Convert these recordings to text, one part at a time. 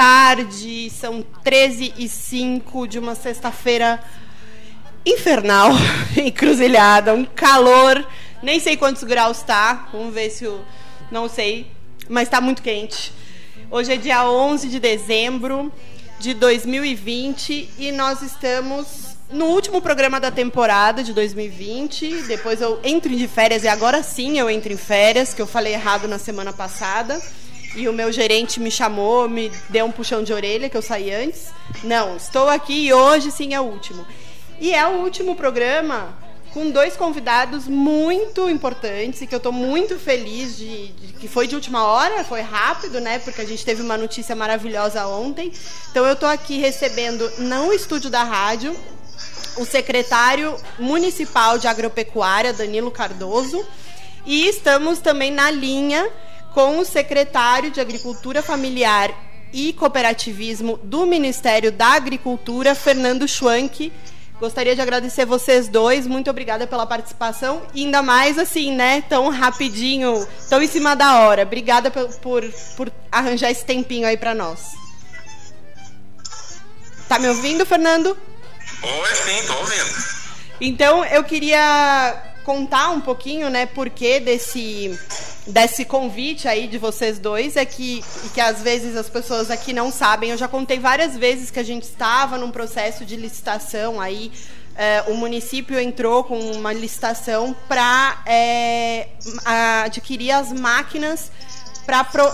tarde, são 13 e 5 de uma sexta-feira infernal, encruzilhada, um calor, nem sei quantos graus tá, vamos ver se o. Não sei, mas está muito quente. Hoje é dia 11 de dezembro de 2020 e nós estamos no último programa da temporada de 2020. Depois eu entro de férias e agora sim eu entro em férias, que eu falei errado na semana passada. E o meu gerente me chamou, me deu um puxão de orelha que eu saí antes. Não, estou aqui e hoje sim é o último. E é o último programa com dois convidados muito importantes e que eu estou muito feliz de, de, que foi de última hora, foi rápido, né? Porque a gente teve uma notícia maravilhosa ontem. Então eu estou aqui recebendo não o estúdio da rádio, o secretário municipal de agropecuária, Danilo Cardoso, e estamos também na linha com o secretário de Agricultura Familiar e Cooperativismo do Ministério da Agricultura, Fernando Schwank. Gostaria de agradecer vocês dois, muito obrigada pela participação, e ainda mais assim, né, tão rapidinho, tão em cima da hora. Obrigada por, por, por arranjar esse tempinho aí para nós. Tá me ouvindo, Fernando? Oi, sim, tô ouvindo. Então, eu queria contar um pouquinho, né, porquê desse desse convite aí de vocês dois é que que às vezes as pessoas aqui não sabem. Eu já contei várias vezes que a gente estava num processo de licitação aí. É, o município entrou com uma licitação para é, adquirir as máquinas para pro,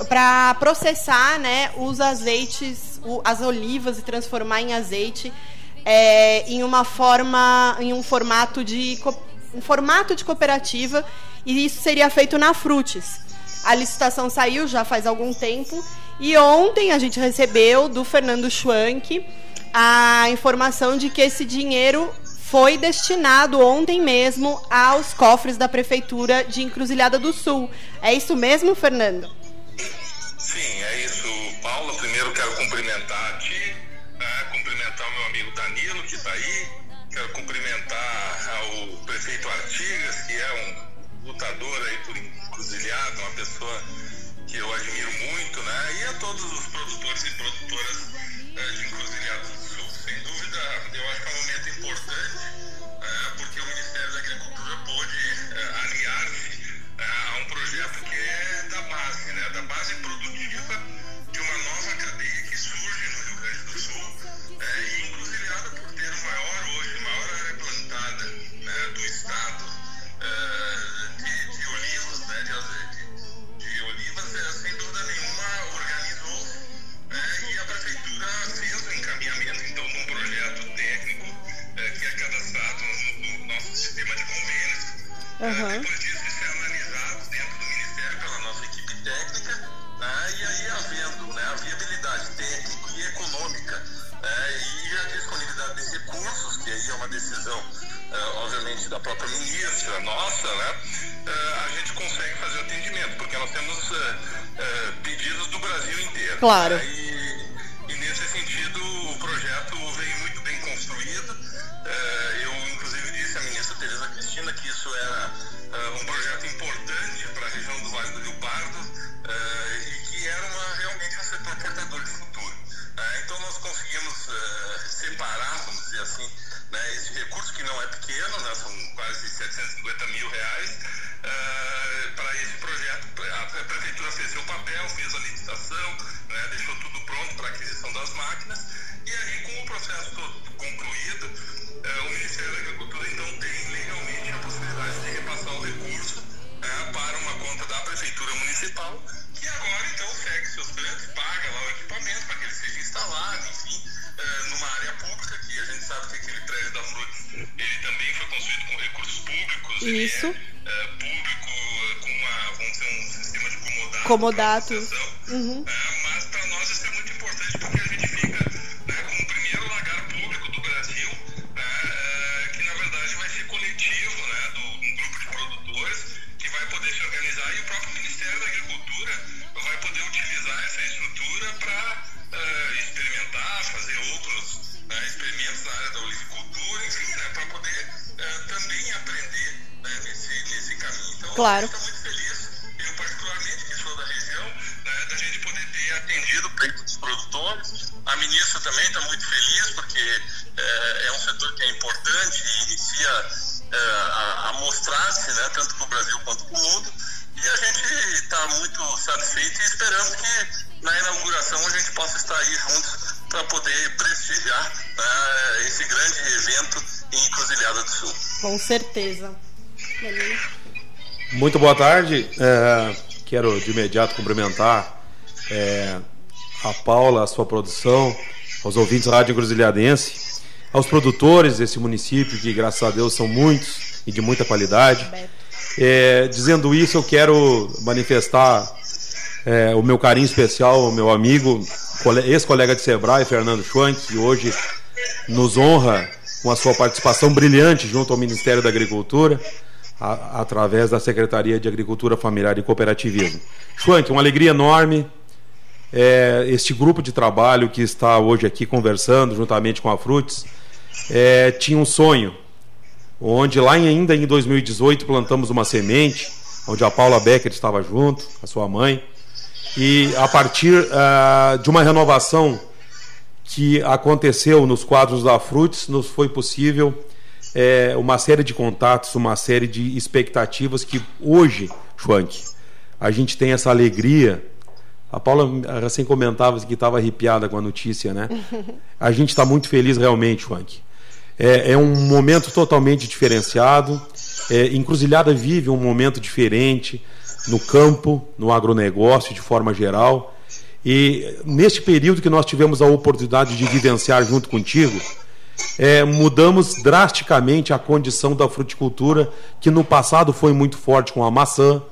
processar né, os azeites, o, as olivas e transformar em azeite é, em uma forma, em um formato de um formato de cooperativa e isso seria feito na Frutes. A licitação saiu já faz algum tempo e ontem a gente recebeu do Fernando Schwank a informação de que esse dinheiro foi destinado ontem mesmo aos cofres da prefeitura de Encruzilhada do Sul. É isso mesmo, Fernando? Sim, é isso, lutador aí por encruzilhada, uma pessoa que eu admiro muito, né? E a todos os produtores e produtoras é, de encruzilhada do Sul. Sem dúvida, eu acho que é um momento importante, é, porque o Ministério da Agricultura pôde é, aliar-se a um projeto que é da base, né? Da base produtiva Claro. Comodato. Uhum. É, mas para nós isso é muito importante porque a gente fica né, como o primeiro lagar público do Brasil né, que na verdade vai ser coletivo, né, do, um grupo de produtores que vai poder se organizar e o próprio Ministério da Agricultura vai poder utilizar essa estrutura para uh, experimentar, fazer outros uh, experimentos na área da olivicultura, enfim, né, para poder uh, também aprender né, nesse, nesse caminho. Então, claro. Indústria também está muito feliz, porque é, é, um setor que é importante e inicia é, a, a mostrar-se, né, tanto para o Brasil quanto para o mundo. E a gente está muito satisfeito e esperamos que na inauguração a gente possa estar aí juntos para poder prestigiar né, esse grande evento em Encruzilhada do Sul. Com certeza. Muito boa tarde. É, quero de imediato cumprimentar é, a Paula, a sua produção, aos ouvintes Rádio Encruzilhadense, aos produtores desse município, que graças a Deus são muitos e de muita qualidade. É, dizendo isso, eu quero manifestar é, o meu carinho especial ao meu amigo, ex-colega de Sebrae, Fernando Schwank, que hoje nos honra com a sua participação brilhante junto ao Ministério da Agricultura, a, através da Secretaria de Agricultura Familiar e Cooperativismo. Schwank, uma alegria enorme. É, este grupo de trabalho que está hoje aqui conversando juntamente com a Fruits é, tinha um sonho, onde lá ainda em 2018 plantamos uma semente, onde a Paula Becker estava junto, a sua mãe, e a partir uh, de uma renovação que aconteceu nos quadros da Fruits, nos foi possível é, uma série de contatos, uma série de expectativas que hoje, Schwank, a gente tem essa alegria. A Paula recém comentava que estava arrepiada com a notícia, né? A gente está muito feliz realmente, Schwank. É, é, um momento totalmente diferenciado. É, Encruzilhada vive um momento diferente no campo, no agronegócio de forma geral. E neste período que nós tivemos a oportunidade de vivenciar junto contigo, é, mudamos drasticamente a condição da fruticultura, que no passado foi muito forte com a maçã,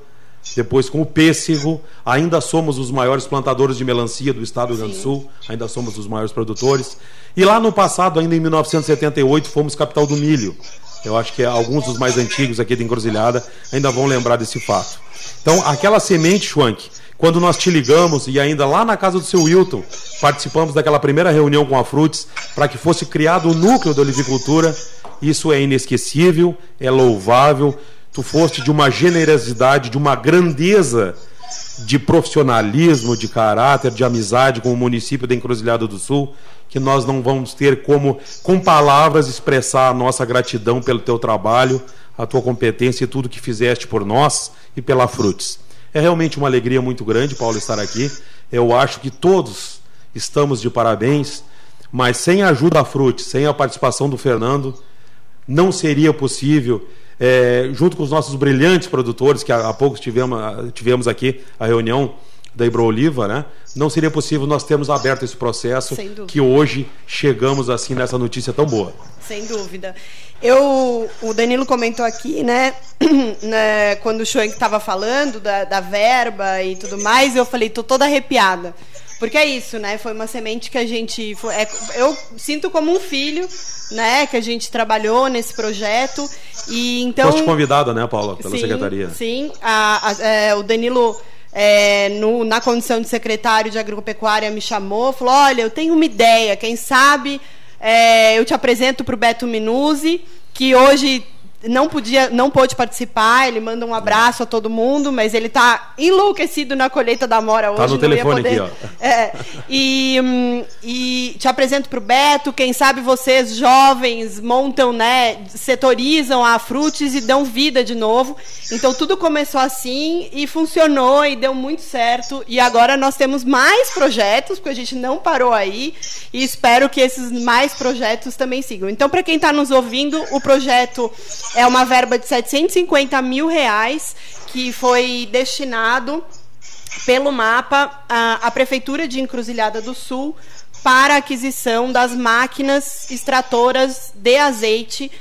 depois com o pêssego. Ainda somos os maiores plantadores de melancia do estado do Rio Grande do Sul, ainda somos os maiores produtores. E lá no passado, ainda em 1978, fomos capital do milho. Eu acho que alguns dos mais antigos aqui da Encruzilhada ainda vão lembrar desse fato. Então, aquela semente, Schwank, quando nós te ligamos e ainda lá na casa do seu Wilton, participamos daquela primeira reunião com a Fruits para que fosse criado o núcleo da olivicultura, isso é inesquecível, é louvável. Tu foste de uma generosidade, de uma grandeza de profissionalismo, de caráter, de amizade com o município da Encruzilhada do Sul, que nós não vamos ter como, com palavras, expressar a nossa gratidão pelo teu trabalho, a tua competência e tudo que fizeste por nós e pela Frutis. É realmente uma alegria muito grande, Paulo, estar aqui. Eu acho que todos estamos de parabéns, mas sem a ajuda da Frutis, sem a participação do Fernando, não seria possível, é, junto com os nossos brilhantes produtores, que há, há pouco tivemos, tivemos aqui a reunião da Ibro Oliva, né? Não seria possível nós termos aberto esse processo que hoje chegamos assim nessa notícia tão boa. Sem dúvida. Eu, o Danilo comentou aqui, né, né quando o Schoenk estava falando da, da, verba e tudo mais, eu falei, tô toda arrepiada. Porque é isso, né? Foi uma semente que a gente. Foi, é, eu sinto como um filho, né? Que a gente trabalhou nesse projeto. E então. Foste convidada, né, Paula, pela sim, secretaria? Sim. A, a, é, o Danilo é, no, na condição de secretário de agropecuária, me chamou, falou: Olha, eu tenho uma ideia, quem sabe é, eu te apresento para o Beto Minuzzi, que hoje não podia, não pôde participar. Ele manda um abraço a todo mundo, mas ele está enlouquecido na colheita da Mora hoje. Tá no telefone poder... aqui, ó. É, e, e te apresento para o Beto. Quem sabe vocês jovens montam, né, setorizam a Frutis e dão vida de novo. Então tudo começou assim e funcionou e deu muito certo. E agora nós temos mais projetos, porque a gente não parou aí. E espero que esses mais projetos também sigam. Então, para quem está nos ouvindo, o projeto é uma verba de 750 mil reais que foi destinado pelo mapa à, à Prefeitura de Encruzilhada do Sul para aquisição das máquinas extratoras de azeite.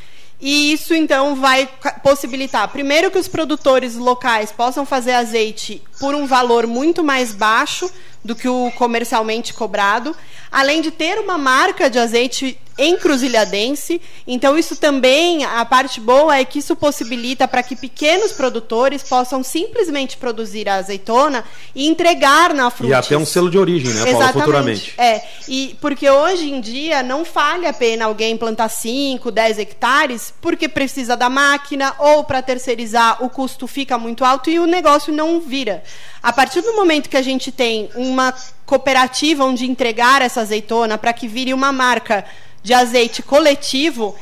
E isso então vai possibilitar, primeiro, que os produtores locais possam fazer azeite por um valor muito mais baixo do que o comercialmente cobrado, além de ter uma marca de azeite encruzilhadense. Então, isso também, a parte boa é que isso possibilita para que pequenos produtores possam simplesmente produzir a azeitona e entregar na fruta. E até um selo de origem, né, Paula, futuramente. É, e porque hoje em dia não vale a pena alguém plantar 5, 10 hectares porque precisa da máquina ou para terceirizar o custo fica muito alto e o negócio não vira. A partir do momento que a gente tem uma cooperativa onde entregar essa azeitona para que vire uma marca de azeite coletivo,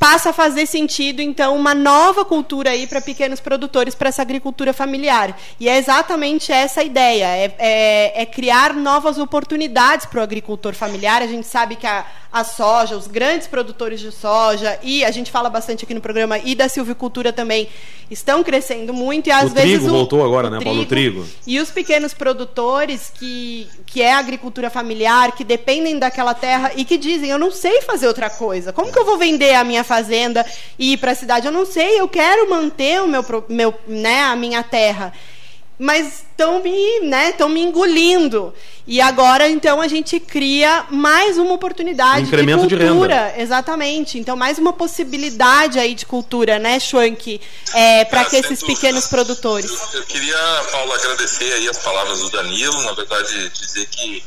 passa a fazer sentido, então, uma nova cultura aí para pequenos produtores, para essa agricultura familiar. E é exatamente essa a ideia: é, é, é criar novas oportunidades para o agricultor familiar. A gente sabe que a, a soja, os grandes produtores de soja, e a gente fala bastante aqui no programa, e da silvicultura também, estão crescendo muito. E às o vezes. Trigo o, voltou agora, né, trigo, Paulo? Trigo. E os pequenos produtores, que, que é agricultura familiar, que dependem daquela terra e que dizem: eu não sei fazer outra coisa. Como que eu vou vender a minha fazenda e ir para a cidade. Eu não sei, eu quero manter o meu, meu né, a minha terra. Mas estão me, né, me engolindo. E agora, então, a gente cria mais uma oportunidade Incremento de cultura. De renda. Exatamente. Então, mais uma possibilidade aí de cultura, né, Schwank, é, para que esses pequenos produtores. Eu, eu queria, Paulo, agradecer aí as palavras do Danilo. Na verdade, dizer que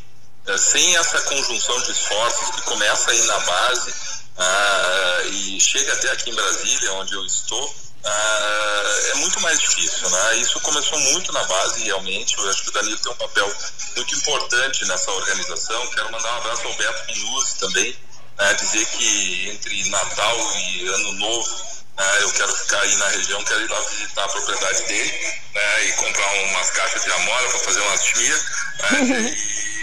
é, sem essa conjunção de esforços que começa aí na base, ah, e chega até aqui em Brasília, onde eu estou, ah, é muito mais difícil. Né? Isso começou muito na base, realmente. Eu acho que o Danilo tem um papel muito importante nessa organização. Quero mandar um abraço ao Beto Minuzzi também, né? dizer que entre Natal e Ano Novo. Uh, eu quero ficar aí na região, quero ir lá visitar a propriedade dele né, e comprar umas caixas de amora para fazer umas chmias. Né, e,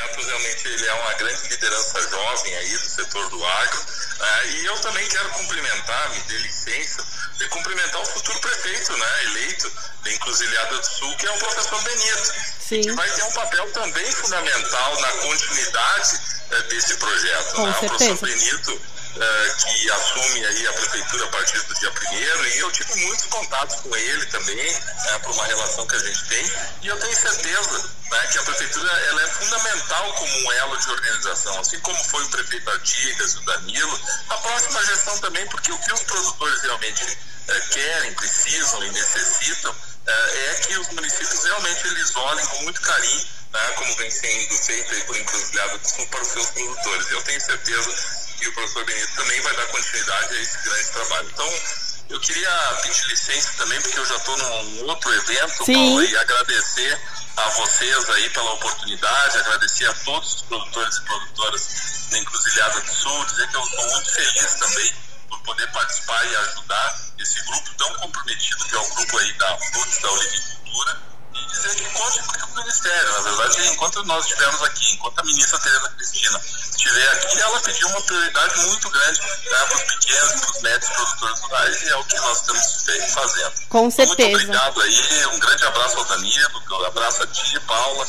Beto realmente ele é uma grande liderança jovem aí do setor do agro. Né? E eu também quero cumprimentar, me dê licença, de cumprimentar o futuro prefeito né, eleito da Encruzilhada do Sul, que é o professor Benito. Sim. Que vai ter um papel também fundamental na continuidade eh, desse projeto. Com né? certeza. O professor Benito Uh, que assume aí a prefeitura a partir do dia primeiro e eu tive muitos contatos com ele também né, por uma relação que a gente tem e eu tenho certeza né, que a prefeitura ela é fundamental como um elo de organização assim como foi o prefeito Artigas o Danilo a próxima gestão também porque o que os produtores realmente uh, querem precisam e necessitam uh, é que os municípios realmente eles olhem com muito carinho né, como vem sendo feito aí por Encruzilhada do Sul para os seus produtores. Eu tenho certeza e o professor Benito também vai dar continuidade a esse grande trabalho. Então, eu queria pedir licença também, porque eu já estou num outro evento, Sim. Paulo, e agradecer a vocês aí pela oportunidade, agradecer a todos os produtores e produtoras da Encruzilhada do Sul, dizer que eu estou muito feliz também por poder participar e ajudar esse grupo tão comprometido que é o grupo aí da Frutos da Olivicultura e dizer que conte com o Ministério. Na verdade, enquanto nós estivermos aqui, enquanto a ministra Tereza Cristina estiver aqui, ela pediu uma prioridade muito grande né, para os pequenos e para os médios produtores rurais e é o que nós estamos fazendo. Com certeza. Muito obrigado aí, um grande abraço ao Danilo, um abraço a ti, Paula.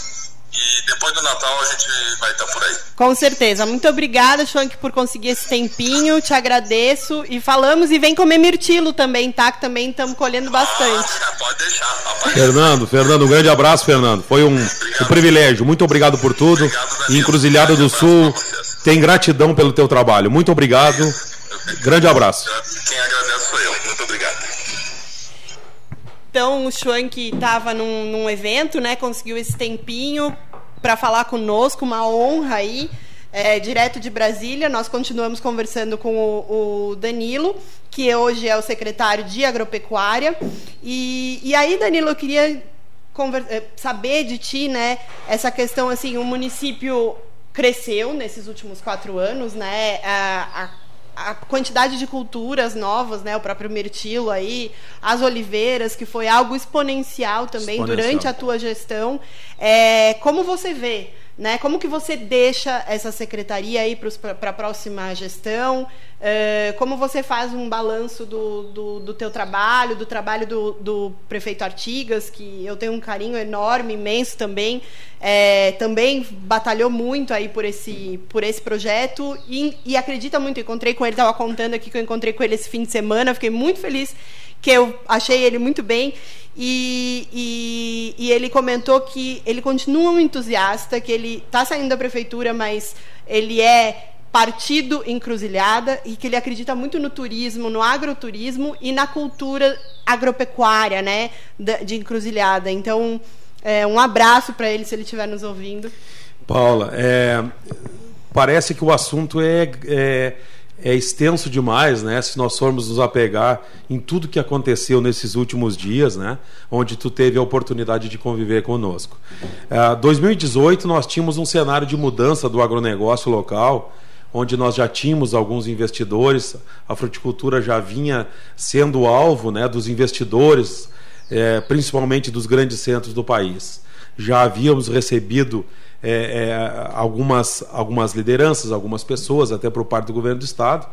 E depois do Natal a gente vai estar por aí. Com certeza. Muito obrigada, Schwank, por conseguir esse tempinho. Te agradeço. E falamos e vem comer mirtilo também, tá? Que também estamos colhendo bastante. Ah, pode deixar, rapaz. Fernando, Fernando, um grande abraço, Fernando. Foi um, um privilégio. Muito obrigado por tudo. Obrigado, e Encruzilhada do Sul tem gratidão pelo teu trabalho. Muito obrigado. Grande abraço. Quem agradece Então, o Schwank estava num, num, evento, né? Conseguiu esse tempinho para falar conosco, uma honra aí, é, direto de Brasília. Nós continuamos conversando com o, o, Danilo, que hoje é o secretário de Agropecuária. E, e aí, Danilo, eu queria saber de ti, né? Essa questão, assim, o município cresceu nesses últimos quatro anos, né? A, a a quantidade de culturas novas, né? O próprio mirtilo aí, as oliveiras, que foi algo exponencial também exponencial. durante a tua gestão. É, como você vê, né? Como que você deixa essa secretaria aí para a próxima gestão? É, como você faz um balanço do, do, do teu trabalho, do trabalho do, do, prefeito Artigas, que eu tenho um carinho enorme, imenso também, é, também batalhou muito aí por esse, por esse projeto e, e acredita muito. Encontrei com ele, estava contando aqui que eu encontrei com ele esse fim de semana, fiquei muito feliz que eu achei ele muito bem. E, e, e, ele comentou que ele continua um entusiasta, que ele está saindo da prefeitura, mas ele é partido encruzilhada e que ele acredita muito no turismo, no agroturismo e na cultura agropecuária, né, de encruzilhada. Então, é, um abraço para ele se ele estiver nos ouvindo. Paula, é, parece que o assunto é, é, é extenso demais, né? Se nós formos nos apegar em tudo que aconteceu nesses últimos dias, né? Onde tu teve a oportunidade de conviver conosco. É, 2018 nós tínhamos um cenário de mudança do agronegócio local, onde nós já tínhamos alguns investidores, a fruticultura já vinha sendo alvo, né? Dos investidores, é, principalmente dos grandes centros do país. Já havíamos recebido é, é, algumas, algumas lideranças, algumas pessoas, até por parte do governo do Estado.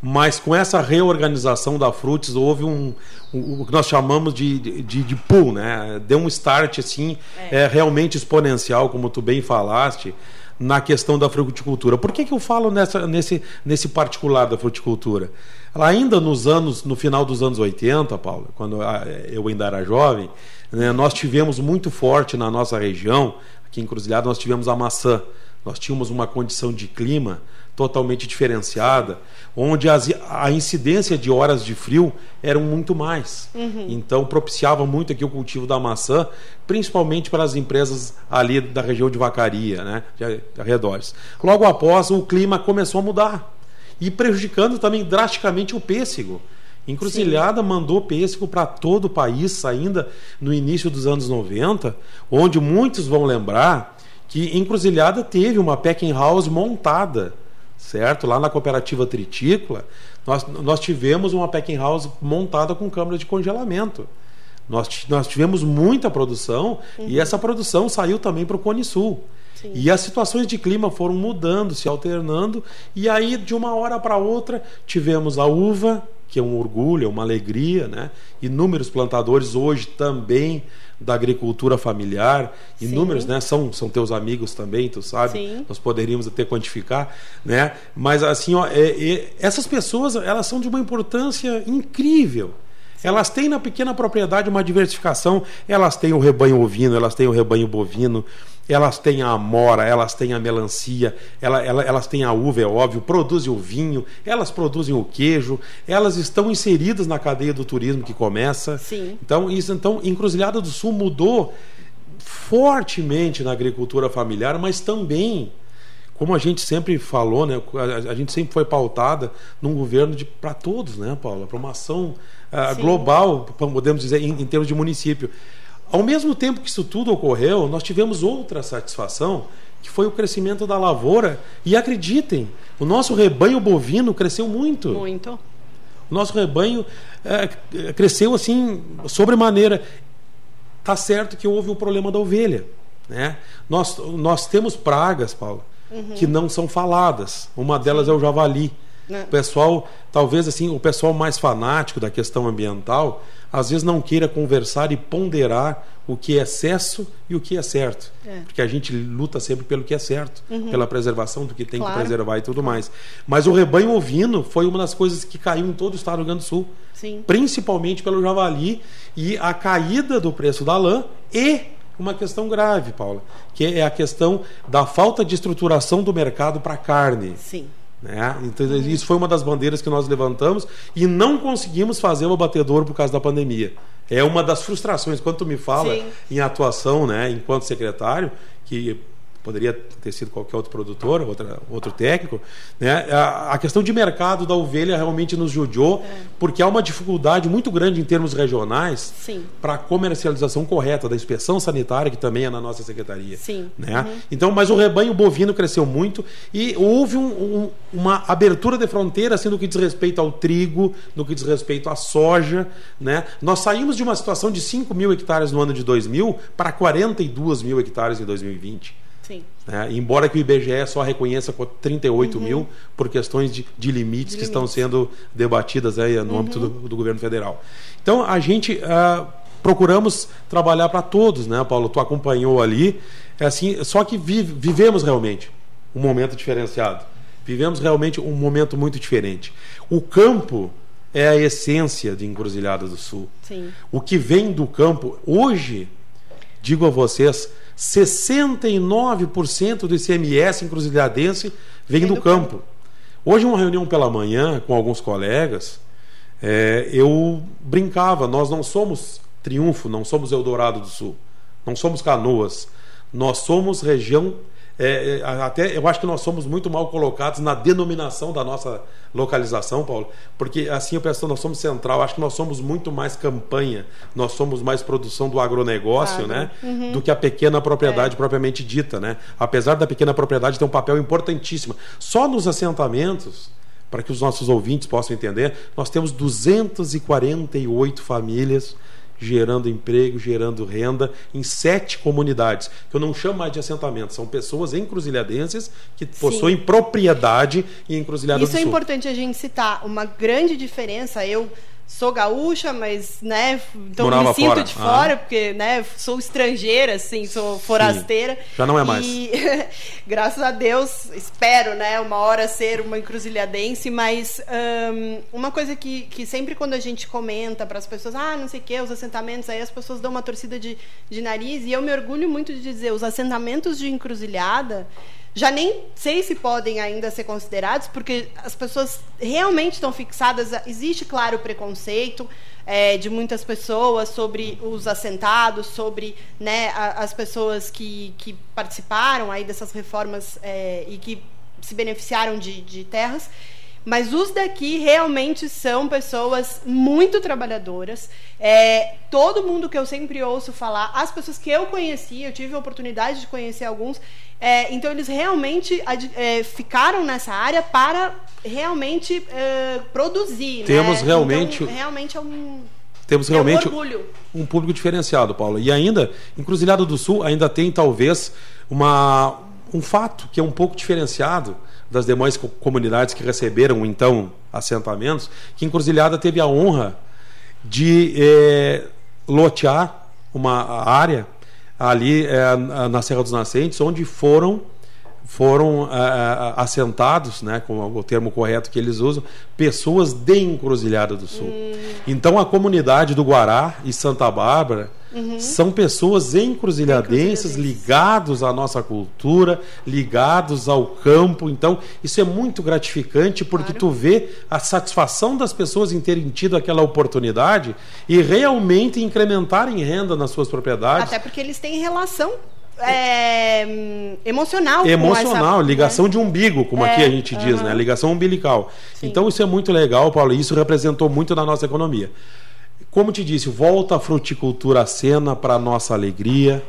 Mas com essa reorganização da Fruits houve um, um o que nós chamamos de, de, de pull, né? Deu um start assim, é. é. realmente exponencial, como tu bem falaste, na questão da fruticultura. Por que, que eu falo nessa, nesse, nesse particular da fruticultura? Ainda nos anos, no final dos anos 80, Paulo, quando eu ainda era jovem, né, nós tivemos muito forte na nossa região Aqui em Cruzilhada nós tivemos a maçã. Nós tínhamos uma condição de clima totalmente diferenciada, onde as, a incidência de horas de frio eram muito mais. Uhum. Então propiciava muito aqui o cultivo da maçã, principalmente para as empresas ali da região de Vacaria, né, de arredores. Logo após, o clima começou a mudar e prejudicando também drasticamente o pêssego. Encruzilhada Sim. mandou pêssego para todo o país, ainda no início dos anos 90, onde muitos vão lembrar que Encruzilhada teve uma packing house montada, certo? Lá na cooperativa Tritícola, nós, nós tivemos uma packing house montada com câmara de congelamento. Nós, nós tivemos muita produção uhum. e essa produção saiu também para o Cone Sul. Sim. E as situações de clima foram mudando, se alternando, e aí de uma hora para outra tivemos a uva, que é um orgulho, é uma alegria, né? Inúmeros plantadores hoje também da agricultura familiar, inúmeros, Sim. né? São, são teus amigos também, tu sabe? Sim. Nós poderíamos até quantificar, né? Mas assim, ó, é, é, essas pessoas, elas são de uma importância incrível. Elas têm na pequena propriedade uma diversificação, elas têm o rebanho ovino, elas têm o rebanho bovino, elas têm a amora, elas têm a melancia, ela, ela, elas têm a uva, é óbvio, produzem o vinho, elas produzem o queijo, elas estão inseridas na cadeia do turismo que começa. Sim. Então, isso, então, Encruzilhada do Sul mudou fortemente na agricultura familiar, mas também como a gente sempre falou, né, a, a gente sempre foi pautada num governo para todos, né, Paula? Para uma ação uh, global, podemos dizer, em, em termos de município. Ao mesmo tempo que isso tudo ocorreu, nós tivemos outra satisfação, que foi o crescimento da lavoura. E acreditem, o nosso rebanho bovino cresceu muito. Muito. O nosso rebanho é, cresceu assim, sobremaneira. Tá certo que houve o problema da ovelha. Né? Nós, nós temos pragas, Paulo, uhum. que não são faladas. Uma delas é o javali. Né? O pessoal, talvez assim, o pessoal mais fanático da questão ambiental, às vezes não queira conversar e ponderar o que é excesso e o que é certo. É. Porque a gente luta sempre pelo que é certo, uhum. pela preservação do que tem claro. que preservar e tudo mais. Mas o rebanho ovino foi uma das coisas que caiu em todo o estado do Rio Grande do Sul. Sim. Principalmente pelo javali e a caída do preço da lã e uma questão grave, Paula, que é a questão da falta de estruturação do mercado para carne. Sim. Né? Então, isso foi uma das bandeiras que nós levantamos e não conseguimos fazer o abatedor por causa da pandemia. É uma das frustrações. Quando tu me fala Sim. em atuação, né, enquanto secretário, que poderia ter sido qualquer outro produtor, outra, outro técnico, né? A, a, questão de mercado da ovelha realmente nos judiou, é. porque há uma dificuldade muito grande em termos regionais para a comercialização correta da inspeção sanitária, que também é na nossa secretaria. Sim. Né? Uhum. Então, mas o rebanho bovino cresceu muito e houve um, um, uma abertura de fronteira assim, no que diz respeito ao trigo, no que diz respeito à soja. Né? Nós saímos de uma situação de 5 mil hectares no ano de 2000 para 42 mil hectares em 2020. Sim. Né? Embora que o IBGE só reconheça 38 uhum. mil por questões de, de limites de que limites. estão sendo debatidas aí no uhum. âmbito do, do, governo federal. Então a gente uh, procuramos trabalhar para todos, né, Paulo? Tu acompanhou ali, é assim, só que vive, vivemos realmente um momento diferenciado. Vivemos realmente um momento muito diferente. O campo é a essência de Encruzilhada do Sul. Sim. O que vem do campo, hoje, digo a vocês, 69% do ICMS encruzilhadense vem, vem do, do campo. campo. Hoje, uma reunião pela manhã com alguns colegas, é, eu brincava, nós não somos Triunfo, não somos Eldorado do Sul, não somos Canoas, nós somos região é, é, até eu acho que nós somos muito mal colocados na denominação da nossa localização, Paulo, porque assim eu penso, nós somos central, acho que nós somos muito mais campanha, nós somos mais produção do agronegócio, Agro. né? Uhum. Do que a pequena propriedade propriamente dita, né? Apesar da pequena propriedade ter um papel importantíssimo. Só nos assentamentos, para que os nossos ouvintes possam entender, nós temos 248 famílias gerando emprego, gerando renda em sete comunidades, que eu não chamo mais de assentamento, são pessoas encruzilhadenses que possuem propriedade em Encruzilhada Isso do é Sul. importante a gente citar. Uma grande diferença, eu sou gaúcha, mas, né, então Morava me sinto fora. de Ah. fora, porque, né, sou estrangeira, assim, sou forasteira. Já não é mais. E, graças a Deus, espero, né, uma hora ser uma encruzilhadense, mas hum, uma coisa que, que sempre quando a gente comenta para as pessoas, ah, não sei o que, os assentamentos, aí as pessoas dão uma torcida de, de nariz, e eu me orgulho muito de dizer, os assentamentos de encruzilhada, já nem sei se podem ainda ser considerados, porque as pessoas realmente estão fixadas. Existe, claro, preconceito é, de muitas pessoas sobre os assentados, sobre né, a- as pessoas que, que participaram aí dessas reformas é, e que se beneficiaram de, de terras. Mas os daqui realmente são pessoas muito trabalhadoras. É, todo mundo que eu sempre ouço falar, as pessoas que eu conheci, eu tive a oportunidade de conhecer alguns, é, então eles realmente é, ficaram nessa área para realmente é, produzir. Temos né? realmente- Então, realmente é um, Temos é realmente um público diferenciado, Paulo. E ainda, Encruzilhada do Sul ainda tem talvez uma, um fato que é um pouco diferenciado das demais co- comunidades que receberam então assentamentos, que Encruzilhada teve a honra de eh, lotear uma área ali eh, na Serra dos Nascentes, onde foram foram ah, ah, assentados, né, com o termo correto que eles usam, pessoas de Encruzilhada do Sul. Então a comunidade do Guará e Santa Bárbara são pessoas encruzilhadenses ligados à nossa cultura, ligados ao campo. Então isso é muito gratificante porque Claro. tu vê a satisfação das pessoas em terem tido aquela oportunidade e realmente incrementarem renda nas suas propriedades. Até porque eles têm relação é, emocional. emocional, essa, ligação né? de umbigo, como É, aqui a gente diz, né? Ligação umbilical. Então isso é muito legal, Paulo, e isso representou muito na nossa economia. Como te disse, volta a fruticultura à cena para nossa alegria.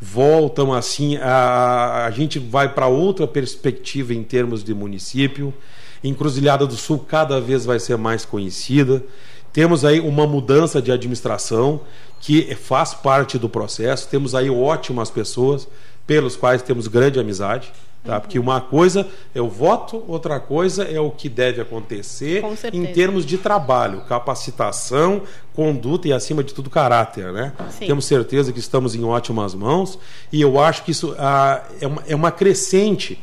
Voltam assim, a, a gente vai para outra perspectiva em termos de município. Encruzilhada do Sul cada vez vai ser mais conhecida. Temos aí uma mudança de administração que faz parte do processo. Temos aí ótimas pessoas pelos quais temos grande amizade. Tá? Porque uma coisa é o voto, outra coisa é o que deve acontecer em termos de trabalho, capacitação, conduta e, acima de tudo, caráter. Né? Sim. Temos certeza que estamos em ótimas mãos e eu acho que isso ah, é, uma, é uma crescente.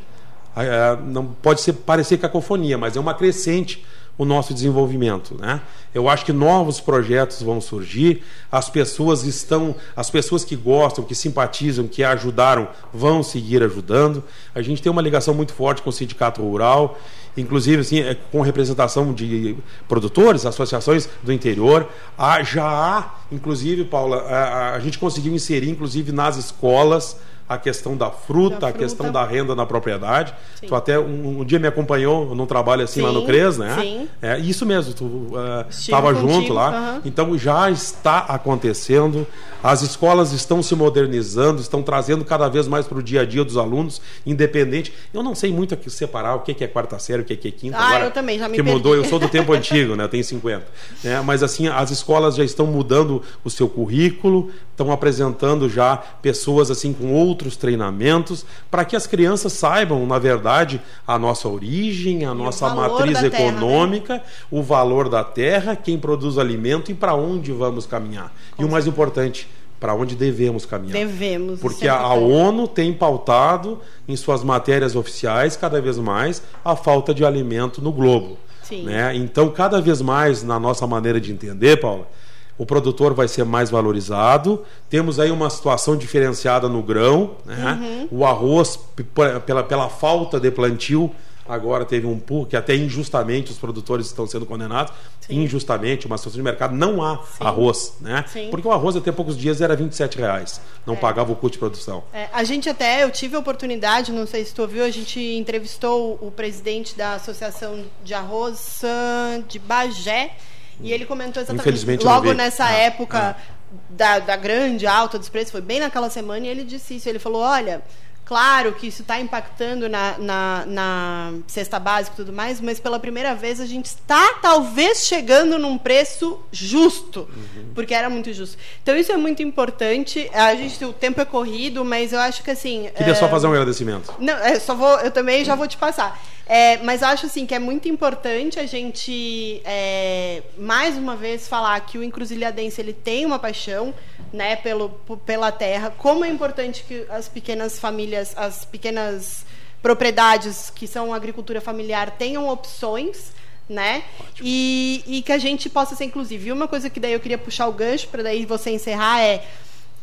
Ah, não pode ser, parecer cacofonia, mas é uma crescente o nosso desenvolvimento, né? Eu acho que novos projetos vão surgir, as pessoas estão, as pessoas que gostam, que simpatizam, que ajudaram, vão seguir ajudando. A gente tem uma ligação muito forte com o sindicato rural, inclusive assim, é, com representação de produtores, associações do interior. Há, já há, inclusive, Paula, a, a gente conseguiu inserir, inclusive, nas escolas a questão da fruta, Da a questão da renda na propriedade. Sim. Tu até um, um dia me acompanhou num trabalho assim lá no Sim, CRES, né? sim. É isso mesmo, tu Estive estava junto contigo, lá. Então já está acontecendo. As escolas estão se modernizando, estão trazendo cada vez mais para o dia a dia dos alunos, independente. Eu não sei muito aqui separar o que é quarta série, o que é quinta. Ah, agora, eu também, já me Que perdi. mudou, eu sou do tempo antigo, né? Eu tenho 50. né? Mas assim, as escolas já estão mudando o seu currículo, estão apresentando já pessoas assim com outros treinamentos, para que as crianças saibam, na verdade, a nossa origem, a nossa valor matriz terra, né? econômica, o valor da terra, quem produz alimento e para onde vamos caminhar. e o mais importante, para onde devemos caminhar. Devemos. Porque é a, a. ONU tem pautado em suas matérias oficiais cada vez mais a falta de alimento no globo. Sim. Né? Então, cada vez mais, na nossa maneira de entender, Paula, o produtor vai ser mais valorizado. Temos aí uma situação diferenciada no grão. Né? Uhum. O arroz, pela, pela falta de plantio, agora teve um pulo que até injustamente os produtores estão sendo condenados. Sim. Injustamente, uma situação de mercado, não há Sim. arroz, né? Sim. Porque o arroz até poucos dias era 27 reais, não é. pagava o custo de produção. É, a gente até, eu tive a oportunidade, não sei se tu ouviu, a gente entrevistou o presidente da Associação de Arroz de Bagé, e ele comentou exatamente logo nessa ah, época ah. Da, da grande alta dos preços, foi bem naquela semana, e ele disse isso. Ele falou: olha, Claro que isso está impactando na, na, na, cesta básica e tudo mais, mas pela primeira vez a gente está talvez chegando num preço justo, uhum. porque era muito justo. Então isso é muito importante. A gente o tempo é corrido, mas eu acho que assim. Queria é... só fazer um agradecimento. Não, é, só vou, eu também já vou te passar. É, mas acho assim que é muito importante a gente é, mais uma vez falar que o encruzilhadense ele tem uma paixão né, pelo, pela terra, como é importante que as pequenas famílias, as pequenas propriedades que são agricultura familiar tenham opções, né? E, e que a gente possa ser inclusive. E uma coisa que daí eu queria puxar o gancho para daí você encerrar é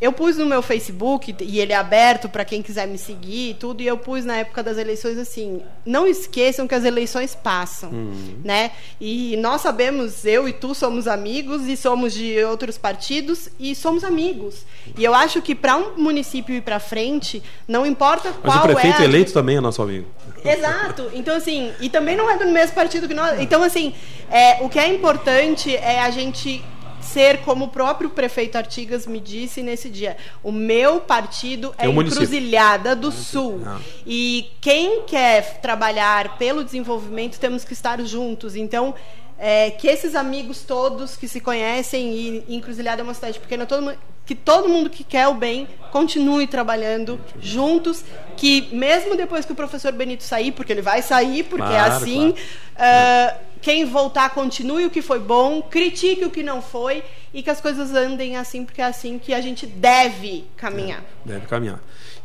eu pus no meu Facebook, e ele é aberto para quem quiser me seguir e tudo, e eu pus na época das eleições assim: não esqueçam que as eleições passam, uhum. né? E nós sabemos, eu e tu somos amigos e somos de outros partidos e somos amigos. E eu acho que para um município ir para frente, não importa qual Mas o prefeito é a... eleito também é nosso amigo. Exato. Então, assim, e também não é do mesmo partido que nós. Então, assim, é, o que é importante é a gente ser como o próprio prefeito Artigas me disse nesse dia. O meu partido é, é Encruzilhada do Sul. Ah. E quem quer trabalhar pelo desenvolvimento, temos que estar juntos. Então, é, que esses amigos todos que se conhecem e Encruzilhada é uma cidade pequena, todo mundo, que todo mundo que quer o bem continue trabalhando juntos, que mesmo depois que o professor Benito sair, porque ele vai sair, porque é claro, é assim, claro. uh, quem voltar continue o que foi bom, critique o que não foi e que as coisas andem assim, porque é assim que a gente deve caminhar. É, deve caminhar.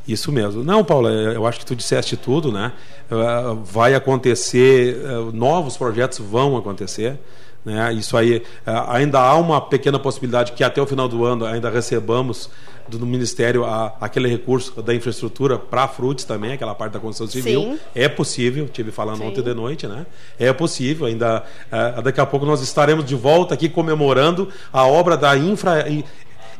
Isso mesmo. Não, Paula, é, eu acho que tu disseste tudo, né? É, vai acontecer, é, novos projetos vão acontecer. Né? Isso aí, ainda há uma pequena possibilidade que até o final do ano ainda recebamos do Ministério a, aquele recurso da infraestrutura para a Frutis também, aquela parte da construção civil. Sim. É possível, tive falando Sim. ontem de noite, né? É possível, ainda daqui a pouco nós estaremos de volta aqui comemorando a obra da infra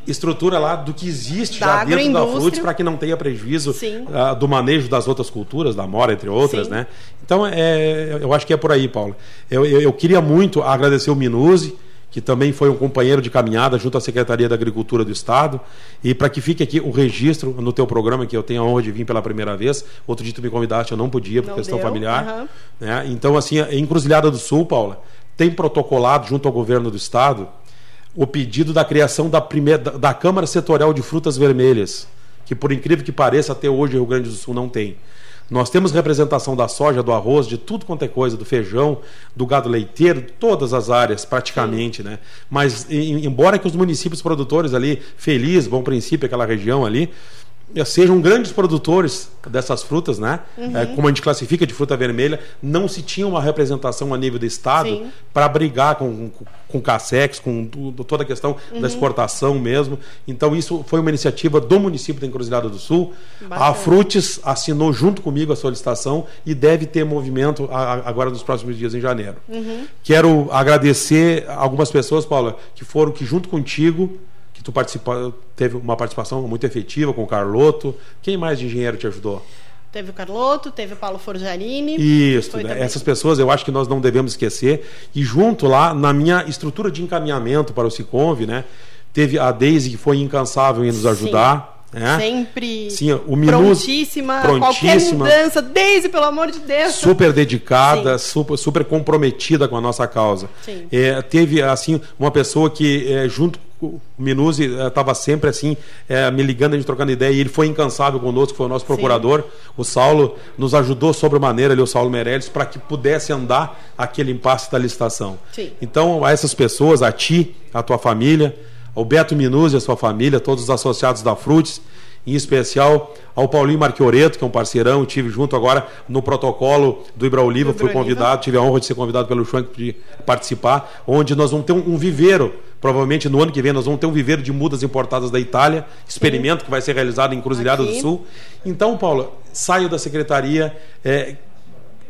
estrutura lá do que existe da já dentro da Fruits para que não tenha prejuízo uh, do manejo das outras culturas, da mora, entre outras, Sim. né? Então, é, eu acho que é por aí, Paulo. Eu, eu, eu queria muito agradecer o Minuzzi, que também foi um companheiro de caminhada junto à Secretaria da Agricultura do Estado. E para que fique aqui o registro no teu programa, que eu tenho a honra de vir pela primeira vez. Outro dia tu me convidaste, eu não podia por não questão deu, familiar. Uhum. Né? Então, assim, em Encruzilhada do Sul, Paula, tem protocolado junto ao governo do Estado o pedido da criação da, primeira, da Câmara Setorial de Frutas Vermelhas, que por incrível que pareça, até hoje o Rio Grande do Sul não tem. Nós temos representação da soja, do arroz, de tudo quanto é coisa, do feijão, do gado leiteiro, todas as áreas praticamente, né? Mas em, embora que os municípios produtores ali, Feliz, Bom Princípio, aquela região ali, sejam grandes produtores dessas frutas, né? Uhum. É, como a gente classifica de fruta vermelha, não se tinha uma representação a nível do estado para brigar com, com, com com toda a questão uhum. da exportação mesmo. Então isso foi uma iniciativa do município da Encruzilhada do Sul. Bastante. A Frutes assinou junto comigo a solicitação e deve ter movimento agora nos próximos dias em janeiro. Uhum. Quero agradecer algumas pessoas, Paula, que foram que junto contigo que tu participou, teve uma participação muito efetiva com o Carloto. Quem mais de engenheiro te ajudou? Teve o Carloto, teve o Paulo Forjarini. Isso, né? essas pessoas eu acho que nós não devemos esquecer. E junto lá, na minha estrutura de encaminhamento para o Siconv, né? Teve a Deise que foi incansável em nos ajudar. É? Sempre Sim, o prontíssima, prontíssima, qualquer mudança, desde pelo amor de Deus. Super dedicada, super, super comprometida com a nossa causa. É, teve assim uma pessoa que é, junto o Minuzzi estava eh, sempre assim, é, me ligando, a gente trocando ideia, e ele foi incansável conosco, foi o nosso procurador. Sim. O Saulo nos ajudou sobremaneira, ali, o Saulo Meirelles, para que pudesse andar aquele impasse da licitação. Sim. Então, a essas pessoas, a ti, a tua família, ao Beto Minuzzi, a sua família, todos os associados da Frutes, em especial ao Paulinho Marquioreto, que é um parceirão, tive junto agora no protocolo do Ibra Oliva, fui convidado, tive a honra de ser convidado pelo Schwank de participar, onde nós vamos ter um, um viveiro Provavelmente no ano que vem nós vamos ter um viveiro de mudas importadas da Itália, experimento Sim. que vai ser realizado em Cruzilhada Aqui. do Sul. Então, Paulo, saio da secretaria. É,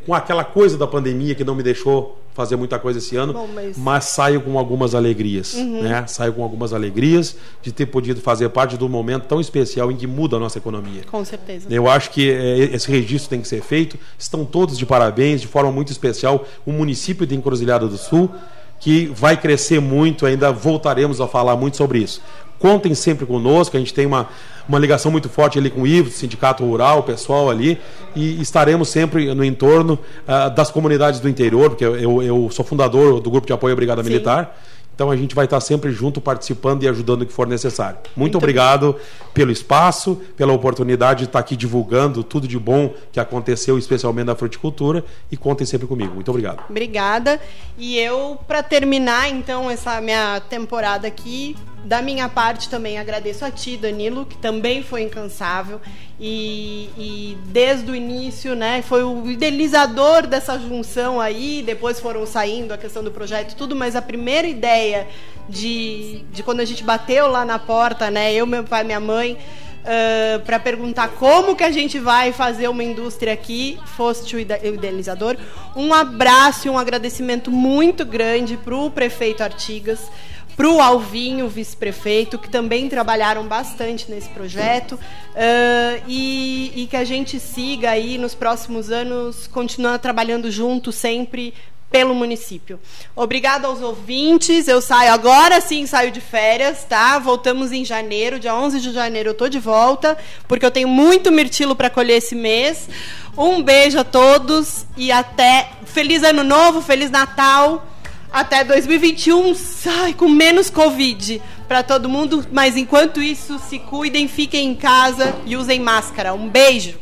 com aquela coisa da pandemia que não me deixou fazer muita coisa esse ano, Bom, mas- mas... saio com algumas alegrias, Uhum. né? Saio com algumas alegrias de ter podido fazer parte de um momento tão especial em que muda a nossa economia. Com certeza. Eu acho que é, esse registro tem que ser feito. Estão todos de parabéns, de forma muito especial, o município de Encruzilhada do Sul, que vai crescer muito, ainda voltaremos a falar muito sobre isso. Contem sempre conosco, a gente tem uma, uma ligação muito forte ali com o Ivo, do Sindicato Rural, o pessoal ali, e estaremos sempre no entorno ah, das comunidades do interior, porque eu, eu sou fundador do Grupo de Apoio à Brigada Sim. Militar. Então a gente vai estar sempre junto, participando e ajudando o que for necessário. Muito, obrigado pelo espaço, pela oportunidade de estar aqui divulgando tudo de bom que aconteceu, especialmente na fruticultura. E contem sempre comigo. Muito obrigado. Obrigada. E eu, para terminar, então, essa minha temporada aqui, da minha parte também agradeço a ti, Danilo, que também foi incansável. E, e desde o início, né, foi o idealizador dessa junção aí. Depois foram saindo a questão do projeto tudo, mas a primeira ideia de, de quando a gente bateu lá na porta, né, eu, meu pai, minha mãe, para perguntar como que a gente vai fazer uma indústria aqui, ide- o idealizador. Um abraço e um agradecimento muito grande para o prefeito Artigas, para o Alvinho, vice-prefeito, que também trabalharam bastante nesse projeto, ah, e, e que a gente siga aí nos próximos anos, continuando trabalhando junto sempre pelo município. Obrigado aos ouvintes. Eu saio agora sim, saio de férias, tá? Voltamos em janeiro, dia 11 de janeiro eu tô de volta, porque eu tenho muito mirtilo para colher esse mês. Um beijo a todos e até feliz ano novo, feliz Natal. Até 2021, sai com menos Covid para todo mundo, mas enquanto isso, se cuidem, fiquem em casa e usem máscara. Um beijo.